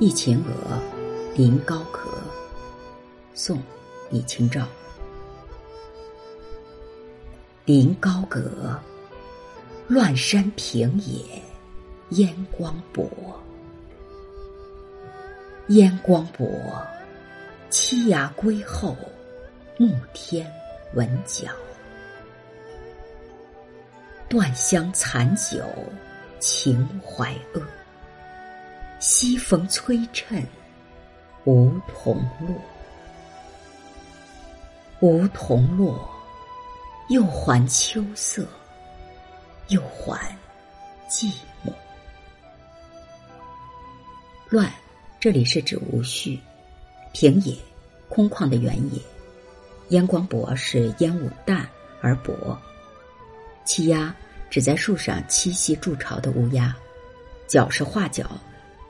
忆秦娥，临高阁。宋，李清照。临高阁，乱山平野，烟光薄。烟光薄，栖鸦归后，暮天闻角。断香残酒，情怀恶。西风催衬，梧桐落。梧桐落，又还秋色，又还寂寞。乱，这里是指无序。平野，空旷的原野。烟光薄是烟雾淡而薄。栖鸦，指在树上栖息筑巢的乌鸦。角是画角。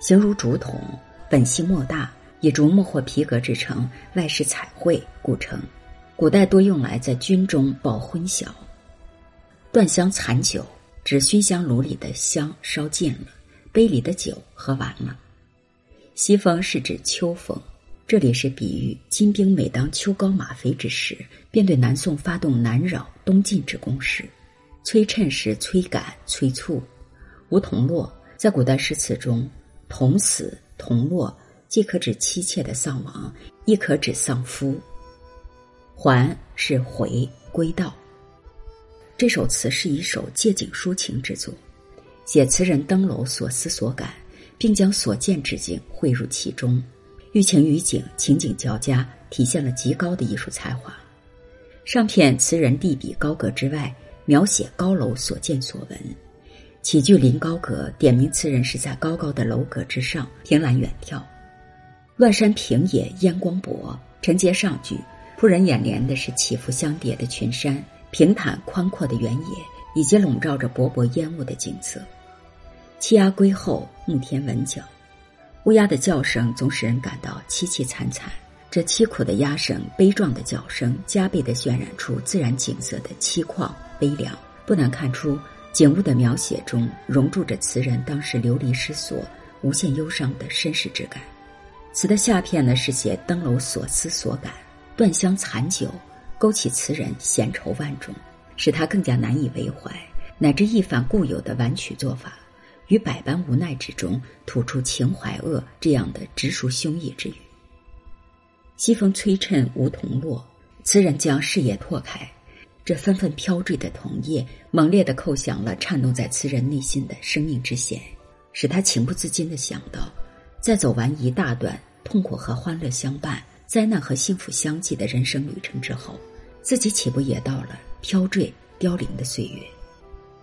形如竹筒，本性莫大，以竹木或皮革制成，外饰彩绘，故称。古代多用来在军中报昏晓。断香残酒，指熏香炉里的香烧尽了，杯里的酒喝完了。西风是指秋风，这里是比喻金兵每当秋高马肥之时，便对南宋发动南扰东进之攻势。催趁是催赶、催促。梧桐落，在古代诗词中。同死同落，既可指妻妾的丧亡，亦可指丧夫。还是回归道。这首词是一首借景抒情之作，写词人登楼所思所感，并将所见之景汇入其中，寓情于景，情景交加，体现了极高的艺术才华。上片词人地笔高阁之外，描写高楼所见所闻。起句临高阁，点明词人是在高高的楼阁之上凭栏远眺。乱山平野烟光薄，承接上句，扑人眼帘的是起伏相叠的群山、平坦宽阔的原野，以及笼罩着薄薄烟雾的景色。栖鸦归后，暮天闻角。乌鸦的叫声总使人感到凄凄惨惨，这凄苦的鸦声、悲壮的叫声，加倍的渲染出自然景色的凄旷悲凉，不难看出。景物的描写中融入着词人当时流离失所、无限忧伤的身世之感。词的下片呢是写登楼所思所感，断香残酒，勾起词人闲愁万种，使他更加难以为怀，乃至一反固有的婉曲做法，于百般无奈之中吐出情怀恶这样的直抒胸臆之语。西风吹衬梧桐落，词人将视野拓开。这纷纷飘坠的桐叶，猛烈的扣响了颤动在词人内心的生命之弦，使他情不自禁的想到，在走完一大段痛苦和欢乐相伴、灾难和幸福相继的人生旅程之后，自己岂不也到了飘坠凋零的岁月？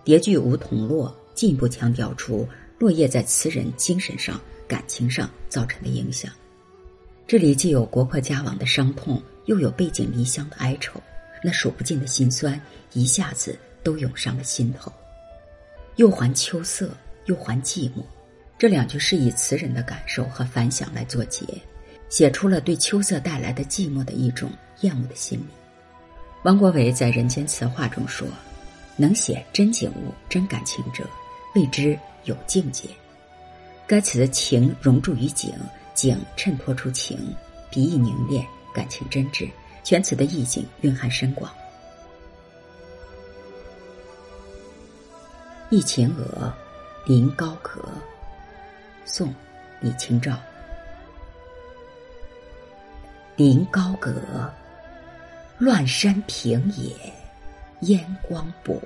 叠句梧桐落，进一步强调出落叶在词人精神上、感情上造成的影响。这里既有国破家亡的伤痛，又有背井离乡的哀愁。那数不尽的心酸一下子都涌上了心头，又还秋色，又还寂寞。这两句是以词人的感受和反响来作结，写出了对秋色带来的寂寞的一种厌恶的心理。王国维在《人间词话》中说：“能写真景物、真感情者，谓之有境界。”该词的情融铸于景，景衬托出情，笔意凝练，感情真挚。全词的意境蕴含深广。忆秦娥，临高阁。宋，李清照。临高阁，乱山平野，烟光薄。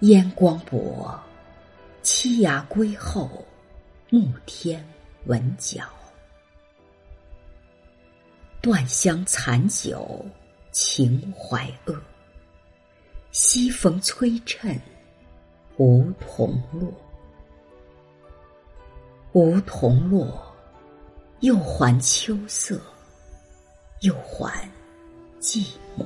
烟光薄，栖鸦归后，暮天闻角。断香残酒，情怀恶。西风催衬，梧桐落。梧桐落，又还秋色，又还寂寞。